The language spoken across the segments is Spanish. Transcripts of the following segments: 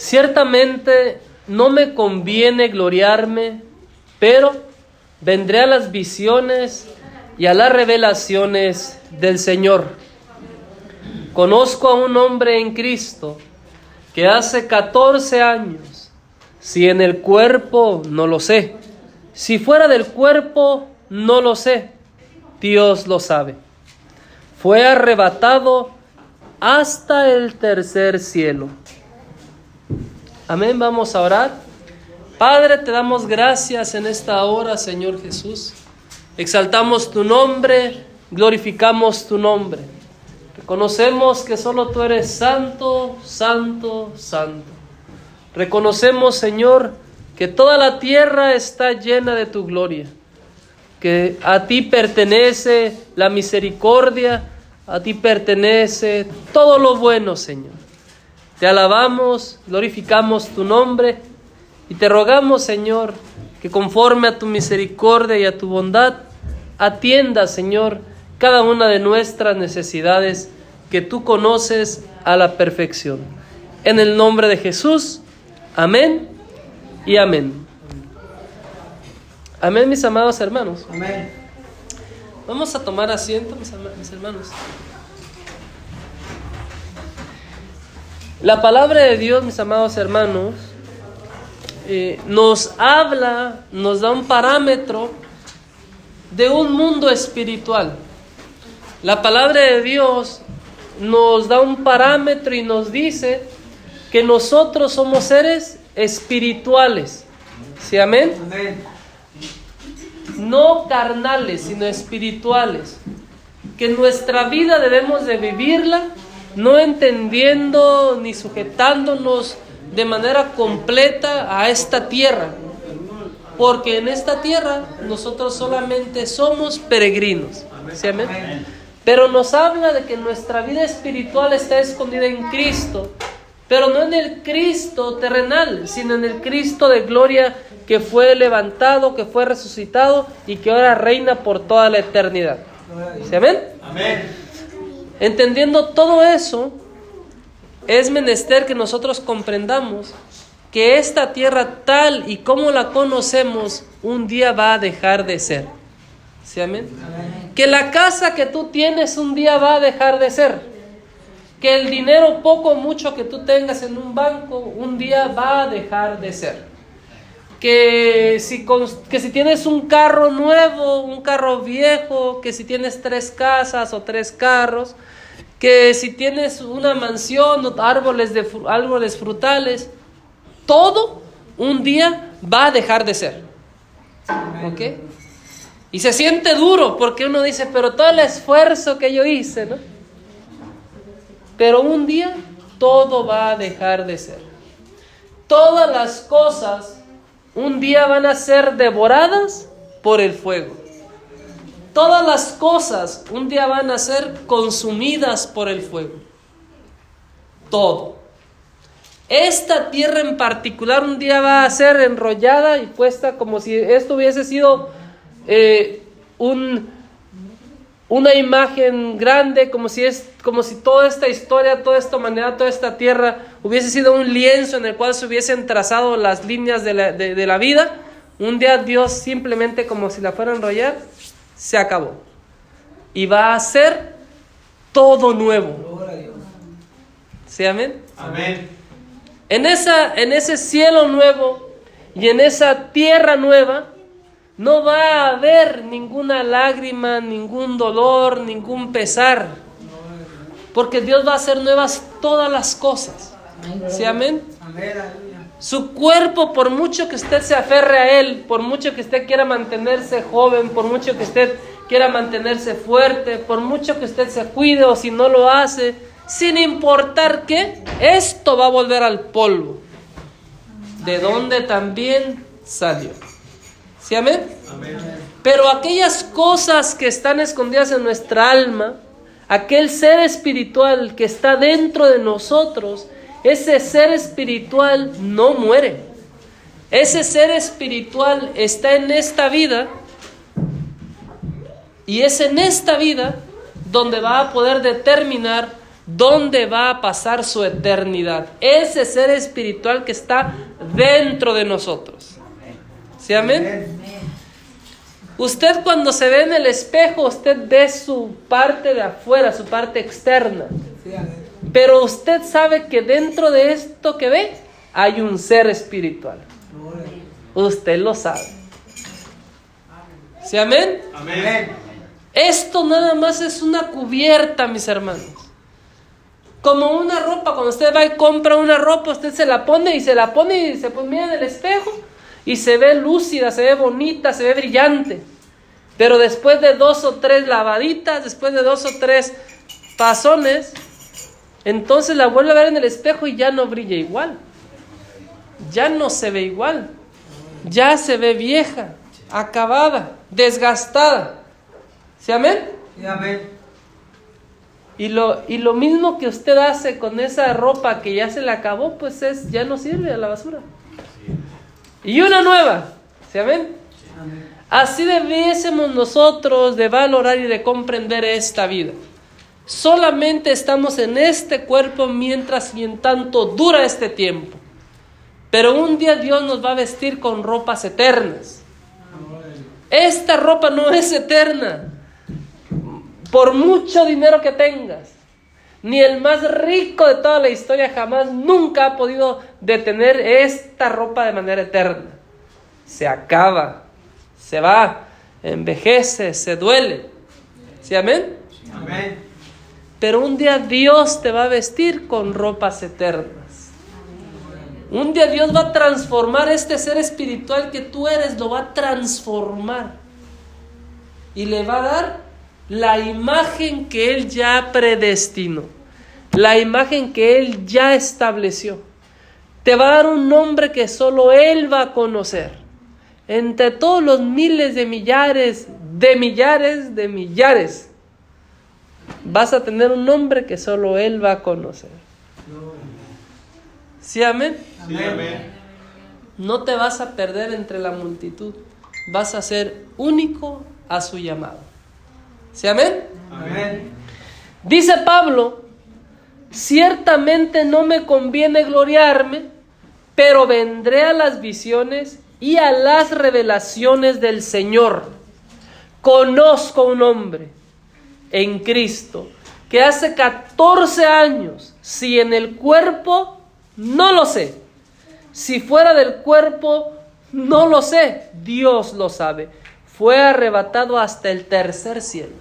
Ciertamente no me conviene gloriarme, pero vendré a las visiones y a las revelaciones del Señor. Conozco a un hombre en Cristo que hace 14 años, si en el cuerpo no lo sé, si fuera del cuerpo no lo sé, Dios lo sabe. Fue arrebatado hasta el tercer cielo. Amén, vamos a orar. Padre, te damos gracias en esta hora, Señor Jesús. Exaltamos tu nombre, glorificamos tu nombre. Reconocemos que solo tú eres santo, santo, santo. Reconocemos, Señor, que toda la tierra está llena de tu gloria, que a ti pertenece la misericordia, a ti pertenece todo lo bueno, Señor. Te alabamos, glorificamos tu nombre y te rogamos, Señor, que conforme a tu misericordia y a tu bondad, atienda, Señor, cada una de nuestras necesidades que tú conoces a la perfección. En el nombre de Jesús, amén y amén. Amén, mis amados hermanos. Amén. Vamos a tomar asiento, mis, hermanos. La palabra de Dios, mis amados hermanos, eh, nos habla, nos da un parámetro de un mundo espiritual. La palabra de Dios nos da un parámetro y nos dice que nosotros somos seres espirituales. ¿Sí, amén? No carnales, sino espirituales. Que nuestra vida debemos de vivirla no entendiendo ni sujetándonos de manera completa a esta tierra. Porque en esta tierra nosotros solamente somos peregrinos. ¿Sí, amén? Pero nos habla de que nuestra vida espiritual está escondida en Cristo, pero no en el Cristo terrenal, sino en el Cristo de gloria que fue levantado, que fue resucitado y que ahora reina por toda la eternidad. ¿Sí, amén? Amén. Entendiendo todo eso, es menester que nosotros comprendamos que esta tierra tal y como la conocemos un día va a dejar de ser. ¿Sí, amén? Que la casa que tú tienes un día va a dejar de ser. Que el dinero poco o mucho que tú tengas en un banco un día va a dejar de ser. Que si, que si tienes un carro nuevo, un carro viejo, que si tienes tres casas o tres carros, que si tienes una mansión árboles, de, árboles frutales, todo un día va a dejar de ser. ¿Ok? Y se siente duro porque uno dice, pero todo el esfuerzo que yo hice, ¿no? Pero un día todo va a dejar de ser. Todas las cosas un día van a ser devoradas por el fuego. Todas las cosas un día van a ser consumidas por el fuego. Todo. Esta tierra en particular un día va a ser enrollada y puesta como si esto hubiese sido eh, un, una imagen grande, como si, es, como si toda esta historia, toda esta humanidad, toda esta tierra hubiese sido un lienzo en el cual se hubiesen trazado las líneas de la, de, la vida. Un día Dios simplemente como si la fuera a enrollar, se acabó. Y va a ser todo nuevo. ¿Sí, amén? Amén. En, esa, en ese cielo nuevo y en esa tierra nueva, no va a haber ninguna lágrima, ningún dolor, ningún pesar. Porque Dios va a hacer nuevas todas las cosas. ¿Sí, amén? Su cuerpo, por mucho que usted se aferre a él, por mucho que usted quiera mantenerse joven, por mucho que usted quiera mantenerse fuerte, por mucho que usted se cuide o si no lo hace, sin importar qué, esto va a volver al polvo, de donde también salió. ¿Sí, amén? Pero aquellas cosas que están escondidas en nuestra alma, aquel ser espiritual que está dentro de nosotros, ese ser espiritual no muere. Ese ser espiritual está en esta vida y es en esta vida donde va a poder determinar dónde va a pasar su eternidad. Ese ser espiritual que está dentro de nosotros. ¿Sí, amén? Usted cuando se ve en el espejo, usted ve su parte de afuera, su parte externa. Pero usted sabe que dentro de esto que ve hay un ser espiritual. Usted lo sabe. ¿Sí, amén? Amén. Esto nada más es una cubierta, mis hermanos. Como una ropa, cuando usted va y compra una ropa, usted se la pone y se la pone y se pone en el espejo y se ve lúcida, se ve bonita, se ve brillante. Pero después de dos o tres lavaditas, después de dos o tres pasones, entonces la vuelve a ver en el espejo y ya no brilla igual. Ya no se ve igual. Ya se ve vieja, acabada, desgastada. ¿Sí, amén? Sí, amén. Y lo, y lo mismo que usted hace con esa ropa que ya se le acabó, pues es, ya no sirve a la basura. Y una nueva. ¿Sí, amén? Así debiésemos nosotros de valorar y de comprender esta vida. Solamente estamos en este cuerpo mientras y en tanto dura este tiempo. Pero un día Dios nos va a vestir con ropas eternas. Esta ropa no es eterna por mucho dinero que tengas, ni el más rico de toda la historia jamás nunca ha podido detener esta ropa de manera eterna. Se acaba, se va, envejece, se duele. ¿Sí, amén? Amén. Pero un día Dios te va a vestir con ropas eternas. Un día Dios va a transformar este ser espiritual que tú eres, lo va a transformar. Y le va a dar la imagen que Él ya predestinó, la imagen que Él ya estableció. Te va a dar un nombre que solo Él va a conocer. Entre todos los miles de millares, de millares, de millares, vas a tener un nombre que solo Él va a conocer. ¿Sí, amén? Sí, amén. No te vas a perder entre la multitud. Vas a ser único a su llamado. ¿Sí, amén? Amén. Dice Pablo, ciertamente no me conviene gloriarme, pero vendré a las visiones y a las revelaciones del Señor. Conozco un hombre en Cristo que hace 14 años, si en el cuerpo, no lo sé. Si fuera del cuerpo, no lo sé. Dios lo sabe fue arrebatado hasta el tercer cielo.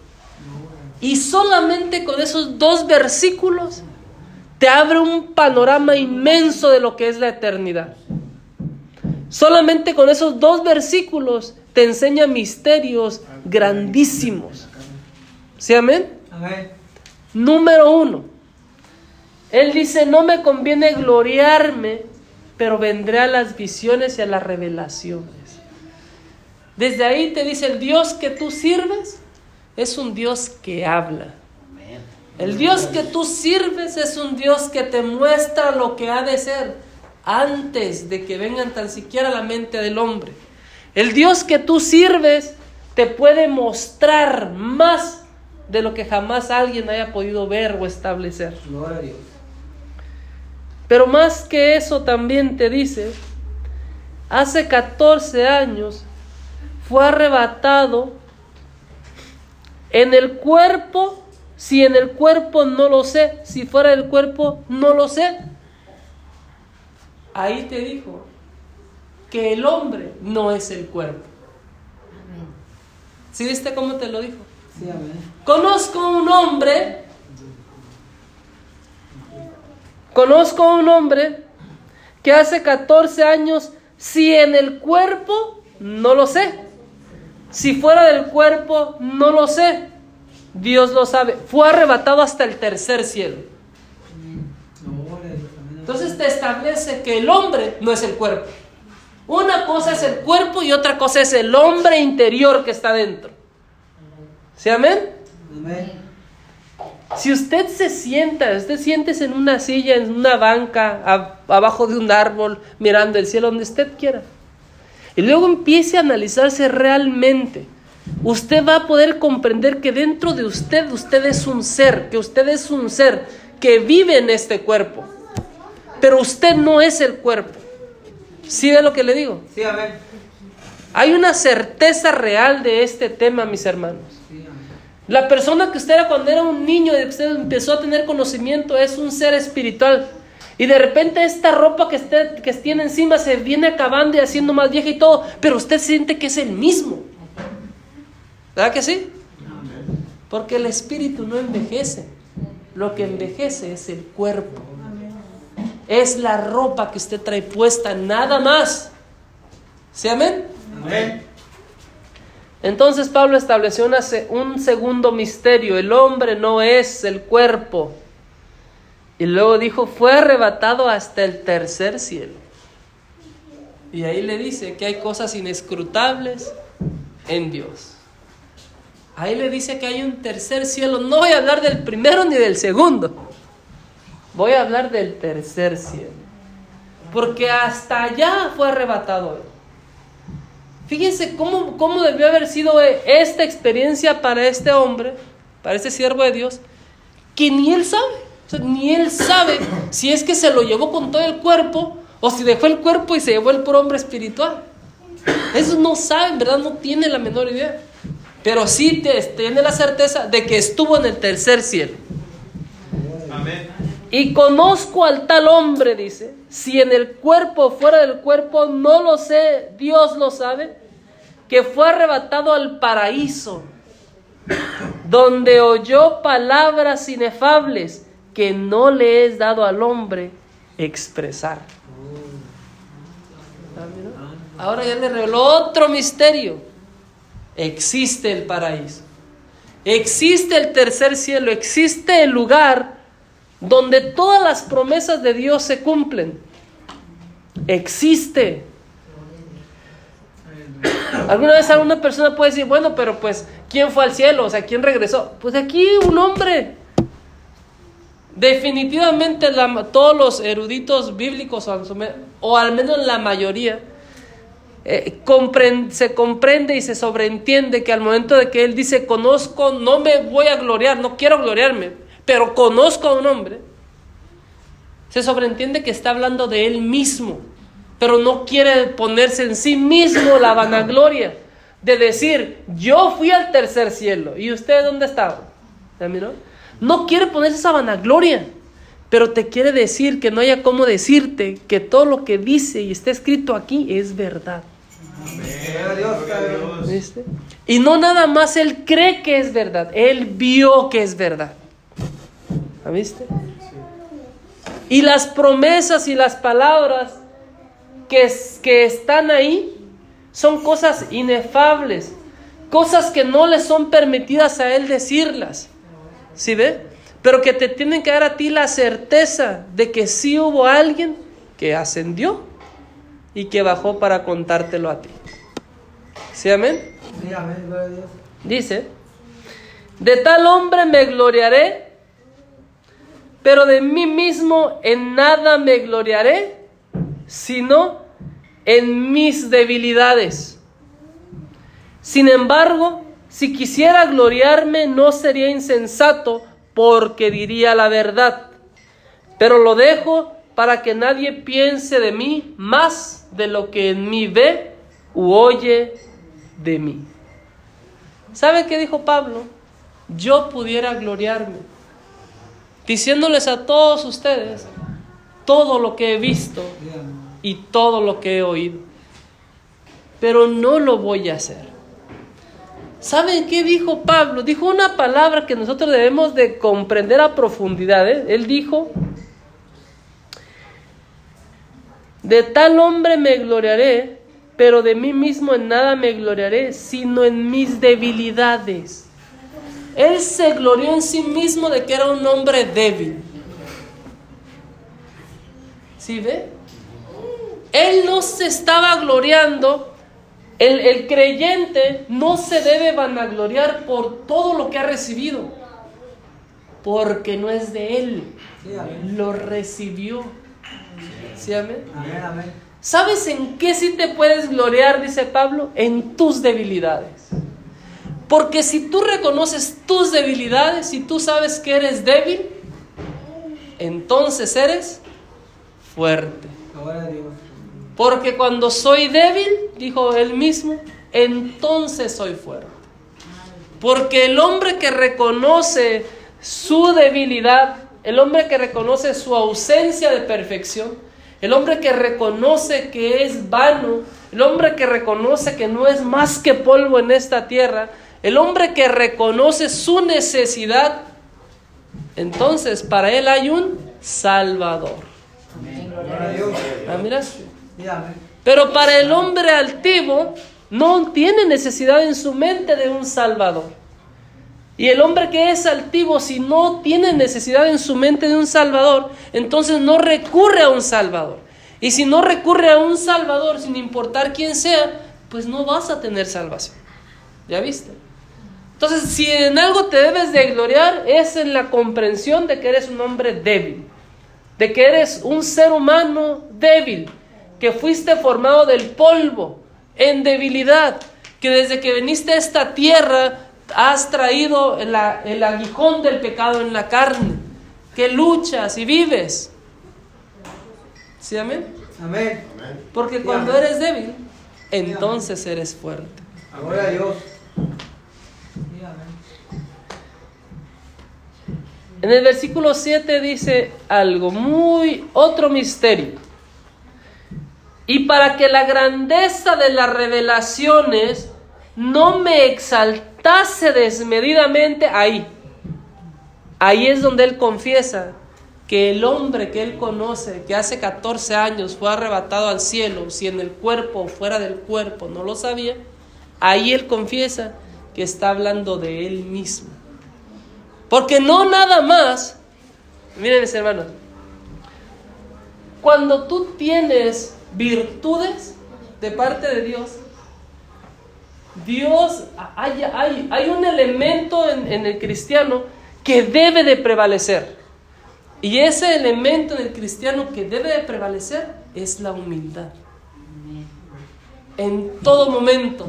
Y solamente con esos dos versículos te abre un panorama inmenso de lo que es la eternidad. Solamente con esos dos versículos te enseña misterios grandísimos. ¿Sí, amén? amén? Número uno. Él dice, no me conviene gloriarme, pero vendré a las visiones y a las revelaciones. Desde ahí te dice, el Dios que tú sirves es un Dios que habla. El Dios que tú sirves es un Dios que te muestra lo que ha de ser antes de que vengan tan siquiera a la mente del hombre. El Dios que tú sirves te puede mostrar más de lo que jamás alguien haya podido ver o establecer. Pero más que eso también te dice, hace 14 años fue arrebatado en el cuerpo, si en el cuerpo no lo sé, si fuera el cuerpo no lo sé. Ahí te dijo que el hombre no es el cuerpo. ¿Sí viste cómo te lo dijo? Sí, amén. Conozco un hombre, conozco un hombre que hace 14 años, si en el cuerpo, no lo sé. Si fuera del cuerpo, no lo sé. Dios lo sabe. Fue arrebatado hasta el tercer cielo. Entonces te establece que el hombre no es el cuerpo. Una cosa es el cuerpo y otra cosa es el hombre interior que está dentro. ¿Sí, amén? Si usted se sienta, usted sientes en una silla, en una banca, abajo de un árbol, mirando el cielo, donde usted quiera y luego empiece a analizarse realmente, usted va a poder comprender que dentro de usted usted es un ser, que usted es un ser que vive en este cuerpo. Pero usted no es el cuerpo. ¿Sí ve lo que le digo? Sí, amén. Hay una certeza real de este tema, mis hermanos. La persona que usted era cuando era un niño y usted empezó a tener conocimiento es un ser espiritual. Y de repente esta ropa que usted que tiene encima se viene acabando y haciendo más vieja y todo, pero usted siente que es el mismo. ¿Verdad que sí? Porque el espíritu no envejece. Lo que envejece es el cuerpo. Es la ropa que usted trae puesta, nada más. ¿Sí, amén? Amén. Entonces Pablo estableció un segundo misterio. El hombre no es el cuerpo. Y luego dijo, fue arrebatado hasta el tercer cielo. Y ahí le dice que hay cosas inescrutables en Dios. Ahí le dice que hay un tercer cielo. No voy a hablar del primero ni del segundo. Voy a hablar del tercer cielo. Porque hasta allá fue arrebatado. Fíjense cómo, cómo debió haber sido esta experiencia para este hombre, para este siervo de Dios, que ni él sabe. Ni él sabe si es que se lo llevó con todo el cuerpo o si dejó el cuerpo y se llevó el puro hombre espiritual. Eso no sabe, en verdad no tiene la menor idea. Pero sí tiene la certeza de que estuvo en el tercer cielo. Amén. Y conozco al tal hombre, dice, si en el cuerpo o fuera del cuerpo, no lo sé, Dios lo sabe, que fue arrebatado al paraíso, donde oyó palabras inefables que no le es dado al hombre expresar. Ahora ya le reveló otro misterio existe el paraíso. Existe el tercer cielo, existe el lugar donde todas las promesas de Dios se cumplen. Existe. Alguna vez alguna persona puede decir, bueno, pero pues, ¿quién fue al cielo? O sea, ¿quién regresó? Pues aquí un hombre. Definitivamente todos los eruditos bíblicos, o al menos la mayoría, eh, se comprende y se sobreentiende que al momento de que él dice, conozco, no me voy a gloriar, no quiero gloriarme, pero conozco a un hombre, se sobreentiende que está hablando de él mismo, pero no quiere ponerse en sí mismo la vanagloria de decir, yo fui al tercer cielo, ¿y usted dónde estaba? No quiere ponerse esa vanagloria, pero te quiere decir que no haya cómo decirte que todo lo que dice y está escrito aquí es verdad. Y no nada más él cree que es verdad, él vio que es verdad. ¿Viste? Y las promesas y las palabras que, que están ahí son cosas inefables, cosas que no le son permitidas a él decirlas. ¿Sí ve? Pero que te tienen que dar a ti la certeza de que sí hubo alguien que ascendió y que bajó para contártelo a ti. ¿Sí, amén? Sí, amén, gloria a Dios. Dice, de tal hombre me gloriaré, pero de mí mismo en nada me gloriaré, sino en mis debilidades. Sin embargo, si quisiera gloriarme, no sería insensato, porque diría la verdad. Pero lo dejo para que nadie piense de mí más de lo que en mí ve u oye de mí. ¿Sabe qué dijo Pablo? Yo pudiera gloriarme, diciéndoles a todos ustedes todo lo que he visto y todo lo que he oído. Pero no lo voy a hacer. ¿Saben qué dijo Pablo? Dijo una palabra que nosotros debemos de comprender a profundidad. ¿eh? Él dijo, De tal hombre me gloriaré, pero de mí mismo en nada me gloriaré, sino en mis debilidades. Él se glorió en sí mismo de que era un hombre débil. ¿Sí ve? Él no se estaba gloriando. El, el creyente no se debe vanagloriar por todo lo que ha recibido, porque no es de él, lo recibió. ¿Sí, amén? ¿Sabes en qué sí te puedes gloriar, dice Pablo? En tus debilidades. Porque si tú reconoces tus debilidades y tú sabes que eres débil, entonces eres fuerte. Gloria a Dios. Porque cuando soy débil, dijo él mismo, entonces soy fuerte. Porque el hombre que reconoce su debilidad, el hombre que reconoce su ausencia de perfección, el hombre que reconoce que es vano, el hombre que reconoce que no es más que polvo en esta tierra, el hombre que reconoce su necesidad, entonces para él hay un Salvador. Gloria a Dios. Ah, mira. Pero para el hombre altivo no tiene necesidad en su mente de un Salvador. Y el hombre que es altivo, si no tiene necesidad en su mente de un Salvador, entonces no recurre a un Salvador. Y si no recurre a un Salvador, sin importar quién sea, pues no vas a tener salvación. ¿Ya viste? Entonces, si en algo te debes de gloriar, es en la comprensión de que eres un hombre débil, de que eres un ser humano débil, que fuiste formado del polvo, en debilidad, que desde que viniste a esta tierra has traído el, aguijón del pecado en la carne, que luchas y vives. ¿Sí, amén? Amén. Porque cuando eres débil, entonces eres fuerte. Gloria a Dios. En el versículo 7 dice algo muy, otro misterio. Y para que la grandeza de las revelaciones no me exaltase desmedidamente ahí. Ahí es donde él confiesa que el hombre que él conoce, que hace 14 años fue arrebatado al cielo, si en el cuerpo o fuera del cuerpo, no lo sabía, ahí él confiesa que está hablando de él mismo. Porque no nada más, miren mis hermanos, cuando tú tienes virtudes de parte de Dios, Dios, hay, hay, hay un elemento en, en el cristiano que debe de prevalecer. Y ese elemento en el cristiano que debe de prevalecer es la humildad. En todo momento.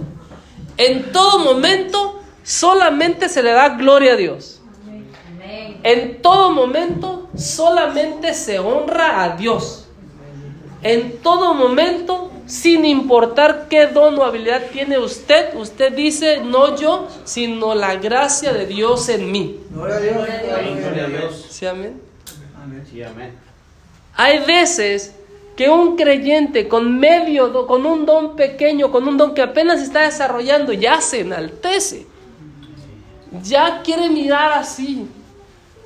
En todo momento solamente se le da gloria a Dios. En todo momento solamente se honra a Dios. En todo momento, sin importar qué don o habilidad tiene usted, usted dice, no yo, sino la gracia de Dios en mí. Gloria a Dios. Gloria a Dios. ¿Sí, amén? Amén. Sí, amén. Hay veces que un creyente con medio, con un don pequeño, con un don que apenas está desarrollando, ya se enaltece. Ya quiere mirar así.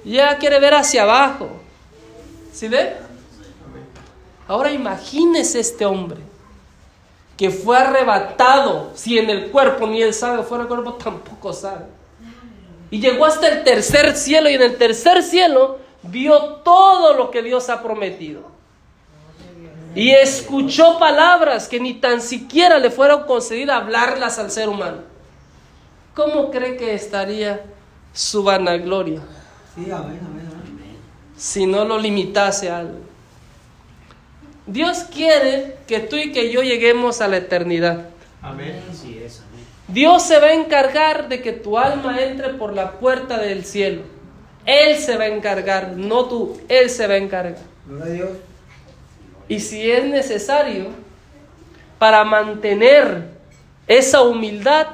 Ya quiere ver hacia abajo. ¿Sí ve? Ahora imagínese este hombre que fue arrebatado, si en el cuerpo ni él sabe, fuera del cuerpo tampoco sabe. Y llegó hasta el tercer cielo y en el tercer cielo vio todo lo que Dios ha prometido. Y escuchó palabras que ni tan siquiera le fueron concedidas hablarlas al ser humano. ¿Cómo cree que estaría su vanagloria Sí, amén, amén, amén. si no lo limitase a algo? Dios quiere que tú y que yo lleguemos a la eternidad. Amén. Sí es, amén. Dios se va a encargar de que tu alma entre por la puerta del cielo. Él se va a encargar, no tú, Él se va a encargar. Gloria a Dios. Y si es necesario, para mantener esa humildad,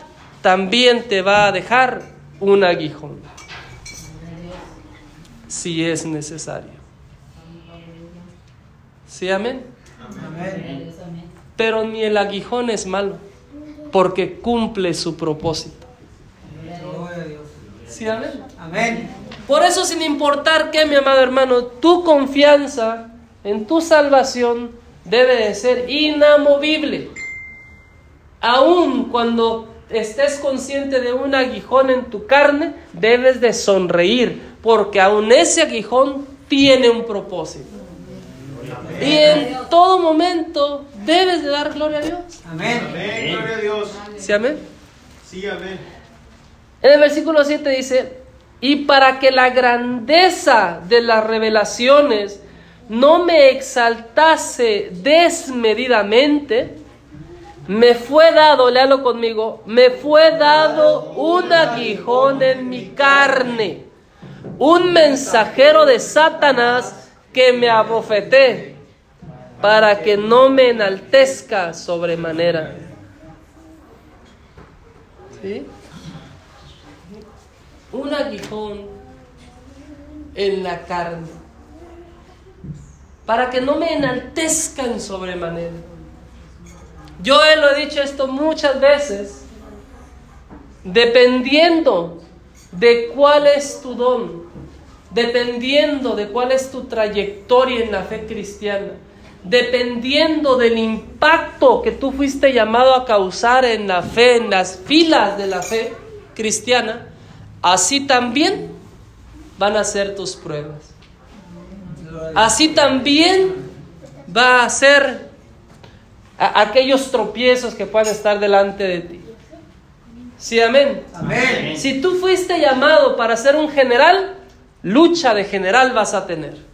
también te va a dejar un aguijón. Si es necesario. ¿Sí, amén? Amén. Pero ni el aguijón es malo, porque cumple su propósito. ¿Sí, amén? Amén. Por eso, sin importar que, mi amado hermano, tu confianza en tu salvación debe de ser inamovible. Aun cuando estés consciente de un aguijón en tu carne, debes de sonreír, porque aun ese aguijón tiene un propósito. Y en todo momento debes de dar gloria a Dios. Amén. Amén. Gloria a Dios. ¿Sí, amén? Sí, amén. En el versículo 7 dice, y para que la grandeza de las revelaciones no me exaltase desmedidamente, me fue dado, léalo conmigo, me fue dado un aguijón en mi carne, un mensajero de Satanás que me abofeté para que no me enaltezca sobremanera. ¿Sí? Un aguijón en la carne para que no me enaltezca en sobremanera. Yo lo he dicho esto muchas veces, dependiendo de cuál es tu don, dependiendo de cuál es tu trayectoria en la fe cristiana, dependiendo del impacto que tú fuiste llamado a causar en la fe, en las filas de la fe cristiana, así también van a ser tus pruebas. Así también va a ser aquellos tropiezos que puedan estar delante de ti. Sí, amén. Amén. Si tú fuiste llamado para ser un general, lucha de general vas a tener.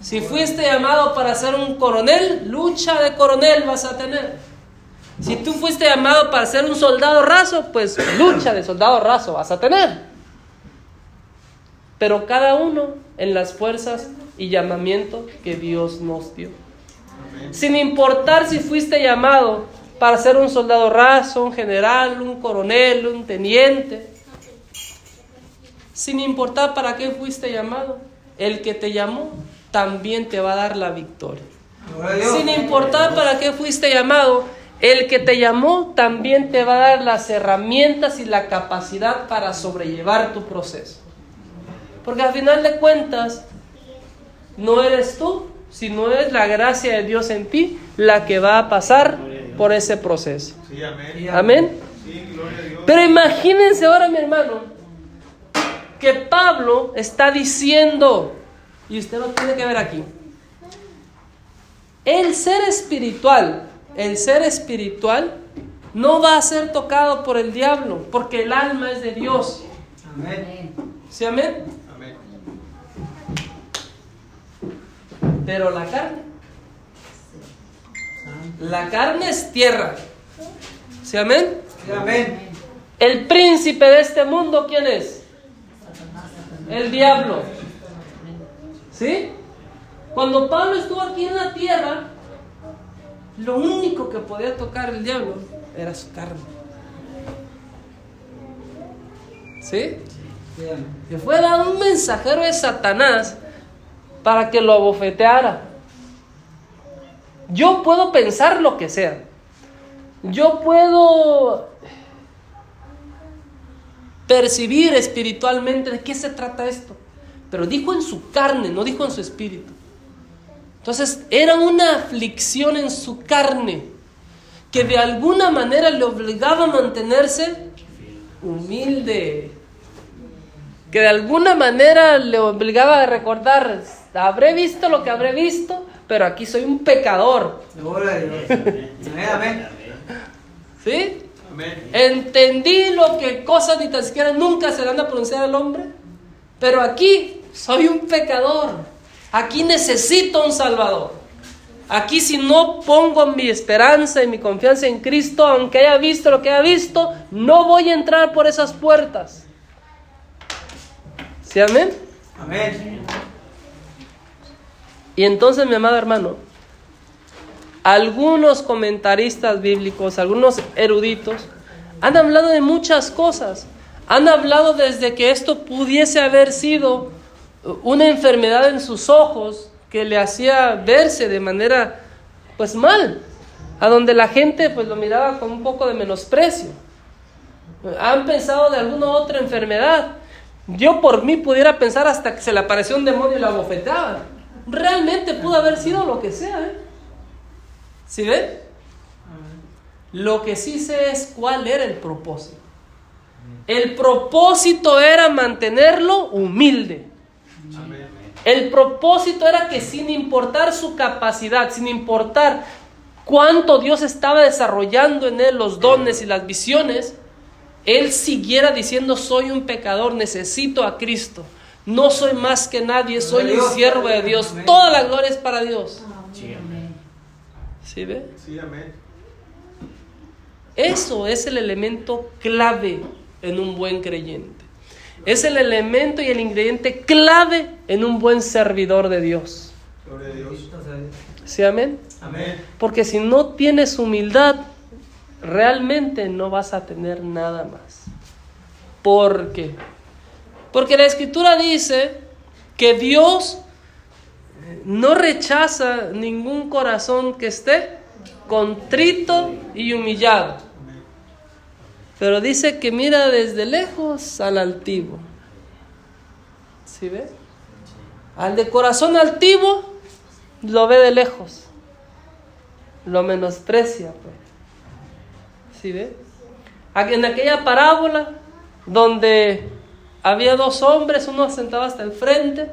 Si fuiste llamado para ser un coronel, lucha de coronel vas a tener. Si tú fuiste llamado para ser un soldado raso, pues lucha de soldado raso vas a tener. Pero cada uno en las fuerzas y llamamiento que Dios nos dio. Sin importar si fuiste llamado para ser un soldado raso, un general, un coronel, un teniente. Sin importar para qué fuiste llamado, el que te llamó también te va a dar la victoria. Sin importar para qué fuiste llamado, el que te llamó también te va a dar las herramientas y la capacidad para sobrellevar tu proceso. Porque al final de cuentas, no eres tú, sino es la gracia de Dios en ti la que va a pasar por ese proceso. Sí, amén. Amén. Sí, gloria a Dios. Pero imagínense ahora, mi hermano, que Pablo está diciendo, y usted lo tiene que ver aquí, el ser espiritual, el ser espiritual no va a ser tocado por el diablo, porque el alma es de Dios. Amén. ¿Sí, amén? Amén. Pero la carne, la carne es tierra. ¿Sí, amén? Sí, Amén. El príncipe de este mundo, ¿quién es? El diablo. ¿Sí? Cuando Pablo estuvo aquí en la tierra, lo único que podía tocar el diablo era su carne. ¿Sí? Le fue dado un mensajero de Satanás para que lo abofeteara. Yo puedo pensar lo que sea. Yo puedo percibir espiritualmente de qué se trata esto. Pero dijo en su carne, no dijo en su espíritu. Entonces era una aflicción en su carne que de alguna manera le obligaba a mantenerse humilde. Que de alguna manera le obligaba a recordar, habré visto lo que habré visto, pero aquí soy un pecador. ¿Sí? Entendí lo que cosas ni tan siquiera nunca se han a pronunciar al hombre. Pero aquí soy un pecador. Aquí necesito un salvador. Aquí si no pongo mi esperanza y mi confianza en Cristo, aunque haya visto lo que haya visto, no voy a entrar por esas puertas. ¿Sí, amén? Amén. Y entonces, mi amado hermano, algunos comentaristas bíblicos, algunos eruditos, han hablado de muchas cosas. Han hablado desde que esto pudiese haber sido una enfermedad en sus ojos que le hacía verse de manera pues mal, a donde la gente pues lo miraba con un poco de menosprecio. Han pensado de alguna otra enfermedad. Yo por mí pudiera pensar hasta que se le apareció un demonio y la bofeteaba. Realmente pudo haber sido lo que sea, ¿eh? ¿Sí ven? Lo que sí sé es cuál era el propósito. El propósito era mantenerlo humilde. El propósito era que sin importar su capacidad, sin importar cuánto Dios estaba desarrollando en él los dones y las visiones, él siguiera diciendo soy un pecador, necesito a Cristo. No soy más que nadie, soy un siervo de Dios. Toda la gloria es para Dios. Sí, amén. ¿Sí ve? Sí, amén. Eso es el elemento clave en un buen creyente. Es el elemento y el ingrediente clave en un buen servidor de Dios. Gloria a Dios. ¿Sí, amén? Amén. Porque si no tienes humildad, realmente no vas a tener nada más. ¿Por qué? Porque la escritura dice que Dios no rechaza ningún corazón que esté contrito y humillado. Pero dice que mira desde lejos al altivo. ¿Sí ve? Al de corazón altivo lo ve de lejos. Lo menosprecia, pues. ¿Sí ve? En aquella parábola donde había dos hombres, uno sentado hasta el frente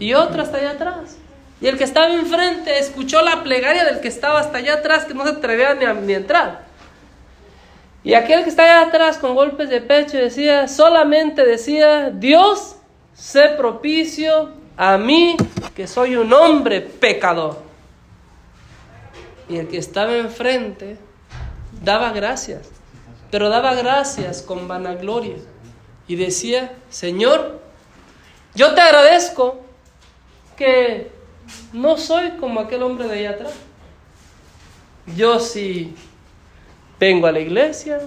y otro hasta allá atrás. Y el que estaba enfrente escuchó la plegaria del que estaba hasta allá atrás, que no se atrevía ni a ni entrar. Y aquel que está allá atrás con golpes de pecho decía, solamente decía, Dios, sé propicio a mí, que soy un hombre pecador. Y el que estaba enfrente daba gracias, pero daba gracias con vanagloria. Y decía, Señor, yo te agradezco que no soy como aquel hombre de allá atrás. Yo sí vengo a la iglesia,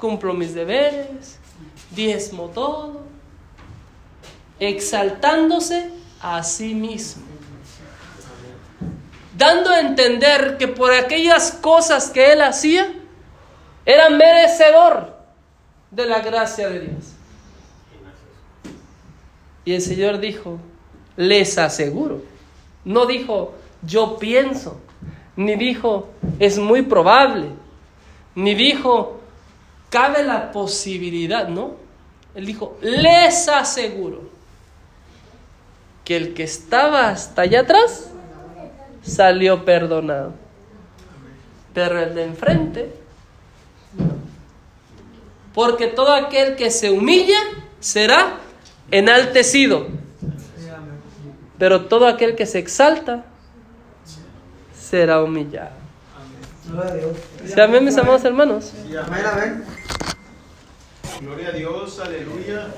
cumplo mis deberes, diezmo todo, exaltándose a sí mismo, dando a entender que por aquellas cosas que él hacía, era merecedor de la gracia de Dios. Y el Señor dijo, les aseguro, no dijo, yo pienso, ni dijo, es muy probable, ni dijo, cabe la posibilidad, no. Él dijo, les aseguro que el que estaba hasta allá atrás salió perdonado. Pero el de enfrente, no. Porque todo aquel que se humilla será enaltecido. Pero todo aquel que se exalta será humillado. Gloria a Dios. ¿Sí, amén, mis amados hermanos? Sí, amén. amén. Gloria a Dios, aleluya.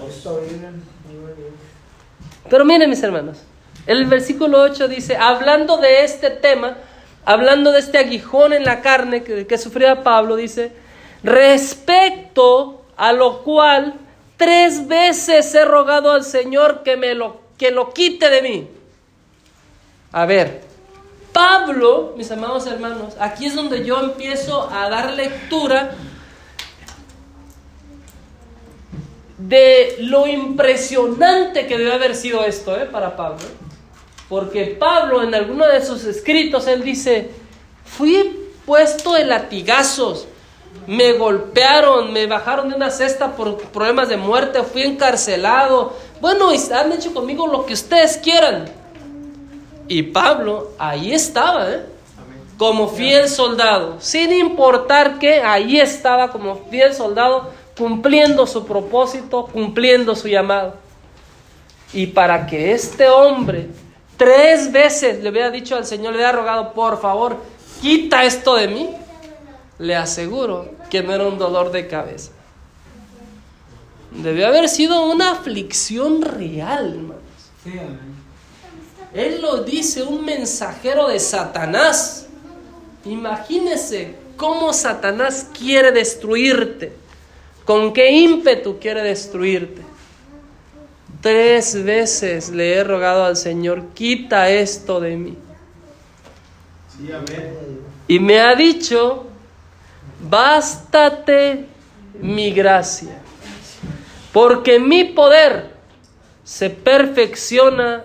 Pero miren, mis hermanos, el versículo 8 dice, hablando de este tema, hablando de este aguijón en la carne que, que sufría Pablo, dice, respecto a lo cual tres veces he rogado al Señor que me lo, que lo quite de mí. A ver, Pablo, mis amados hermanos, aquí es donde yo empiezo a dar lectura de lo impresionante que debe haber sido esto ¿eh? para Pablo. Porque Pablo en alguno de sus escritos, él dice, fui puesto en latigazos, me golpearon, me bajaron de una cesta por problemas de muerte, fui encarcelado. Bueno, han hecho conmigo lo que ustedes quieran. Y Pablo ahí estaba, ¿eh? como fiel soldado, sin importar que ahí estaba como fiel soldado, cumpliendo su propósito, cumpliendo su llamado. Y para que este hombre tres veces le hubiera dicho al Señor, le hubiera rogado, por favor, quita esto de mí, le aseguro que no era un dolor de cabeza. Debió haber sido una aflicción real, hermanos. Él lo dice, un mensajero de Satanás. Imagínese cómo Satanás quiere destruirte. ¿Con qué ímpetu quiere destruirte? Tres veces le he rogado al Señor, quita esto de mí. Sí, amén. Y me ha dicho, bástate mi gracia, porque mi poder se perfecciona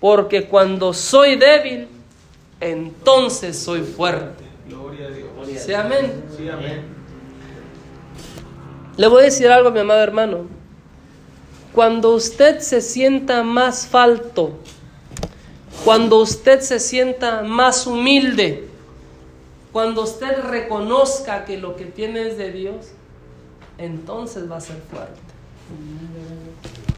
porque cuando soy débil, entonces soy fuerte. Gloria a Dios. Sí, amén. Sí, amén. Le voy a decir algo, mi amado hermano. Cuando usted se sienta más falto, cuando usted se sienta más humilde, cuando usted reconozca que lo que tiene es de Dios, entonces va a ser fuerte.